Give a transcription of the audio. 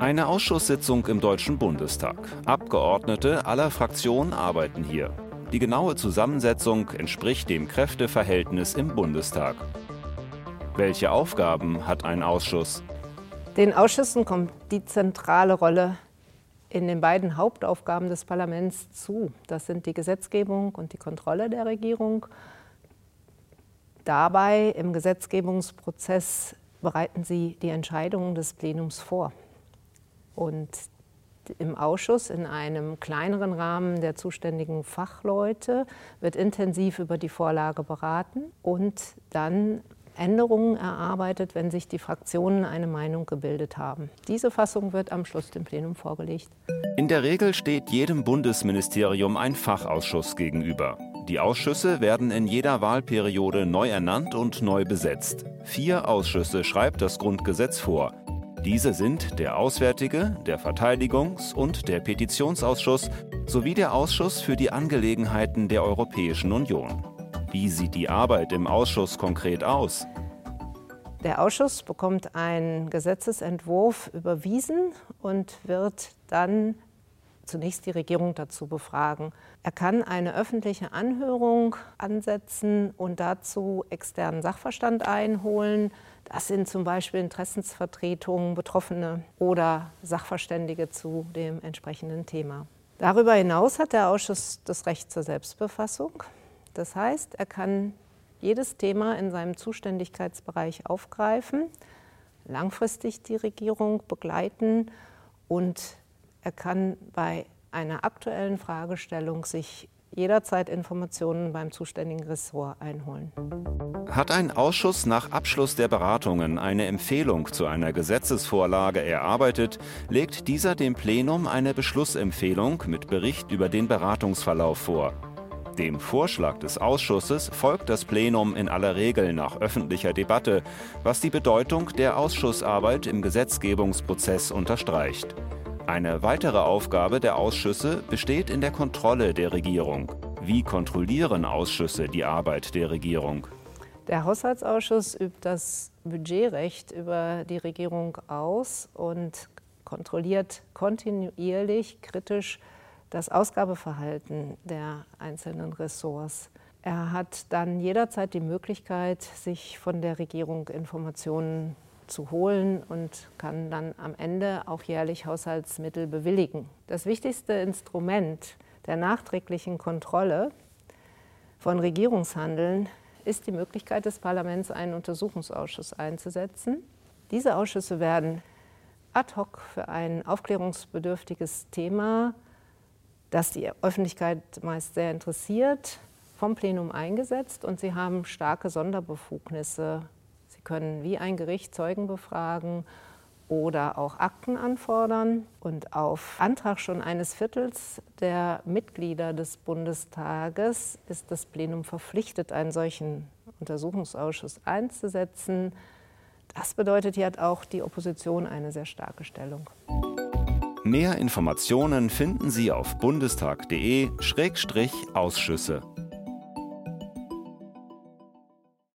Eine Ausschusssitzung im Deutschen Bundestag. Abgeordnete aller Fraktionen arbeiten hier. Die genaue Zusammensetzung entspricht dem Kräfteverhältnis im Bundestag. Welche Aufgaben hat ein Ausschuss? Den Ausschüssen kommt die zentrale Rolle in den beiden Hauptaufgaben des Parlaments zu. Das sind die Gesetzgebung und die Kontrolle der Regierung. Dabei im Gesetzgebungsprozess bereiten sie die Entscheidungen des Plenums vor. Und im Ausschuss in einem kleineren Rahmen der zuständigen Fachleute wird intensiv über die Vorlage beraten und dann Änderungen erarbeitet, wenn sich die Fraktionen eine Meinung gebildet haben. Diese Fassung wird am Schluss dem Plenum vorgelegt. In der Regel steht jedem Bundesministerium ein Fachausschuss gegenüber. Die Ausschüsse werden in jeder Wahlperiode neu ernannt und neu besetzt. Vier Ausschüsse schreibt das Grundgesetz vor. Diese sind der Auswärtige, der Verteidigungs- und der Petitionsausschuss sowie der Ausschuss für die Angelegenheiten der Europäischen Union. Wie sieht die Arbeit im Ausschuss konkret aus? Der Ausschuss bekommt einen Gesetzesentwurf überwiesen und wird dann zunächst die Regierung dazu befragen. Er kann eine öffentliche Anhörung ansetzen und dazu externen Sachverstand einholen. Das sind zum Beispiel Interessensvertretungen, Betroffene oder Sachverständige zu dem entsprechenden Thema. Darüber hinaus hat der Ausschuss das Recht zur Selbstbefassung. Das heißt, er kann jedes Thema in seinem Zuständigkeitsbereich aufgreifen, langfristig die Regierung begleiten und er kann bei einer aktuellen Fragestellung sich jederzeit Informationen beim zuständigen Ressort einholen. Hat ein Ausschuss nach Abschluss der Beratungen eine Empfehlung zu einer Gesetzesvorlage erarbeitet, legt dieser dem Plenum eine Beschlussempfehlung mit Bericht über den Beratungsverlauf vor. Dem Vorschlag des Ausschusses folgt das Plenum in aller Regel nach öffentlicher Debatte, was die Bedeutung der Ausschussarbeit im Gesetzgebungsprozess unterstreicht. Eine weitere Aufgabe der Ausschüsse besteht in der Kontrolle der Regierung. Wie kontrollieren Ausschüsse die Arbeit der Regierung? Der Haushaltsausschuss übt das Budgetrecht über die Regierung aus und kontrolliert kontinuierlich kritisch das Ausgabeverhalten der einzelnen Ressorts. Er hat dann jederzeit die Möglichkeit, sich von der Regierung Informationen zu holen und kann dann am Ende auch jährlich Haushaltsmittel bewilligen. Das wichtigste Instrument der nachträglichen Kontrolle von Regierungshandeln ist die Möglichkeit des Parlaments, einen Untersuchungsausschuss einzusetzen. Diese Ausschüsse werden ad hoc für ein aufklärungsbedürftiges Thema das die Öffentlichkeit meist sehr interessiert, vom Plenum eingesetzt und sie haben starke Sonderbefugnisse. Sie können wie ein Gericht Zeugen befragen oder auch Akten anfordern. Und auf Antrag schon eines Viertels der Mitglieder des Bundestages ist das Plenum verpflichtet, einen solchen Untersuchungsausschuss einzusetzen. Das bedeutet, hier hat auch die Opposition eine sehr starke Stellung. Mehr Informationen finden Sie auf bundestag.de-Ausschüsse.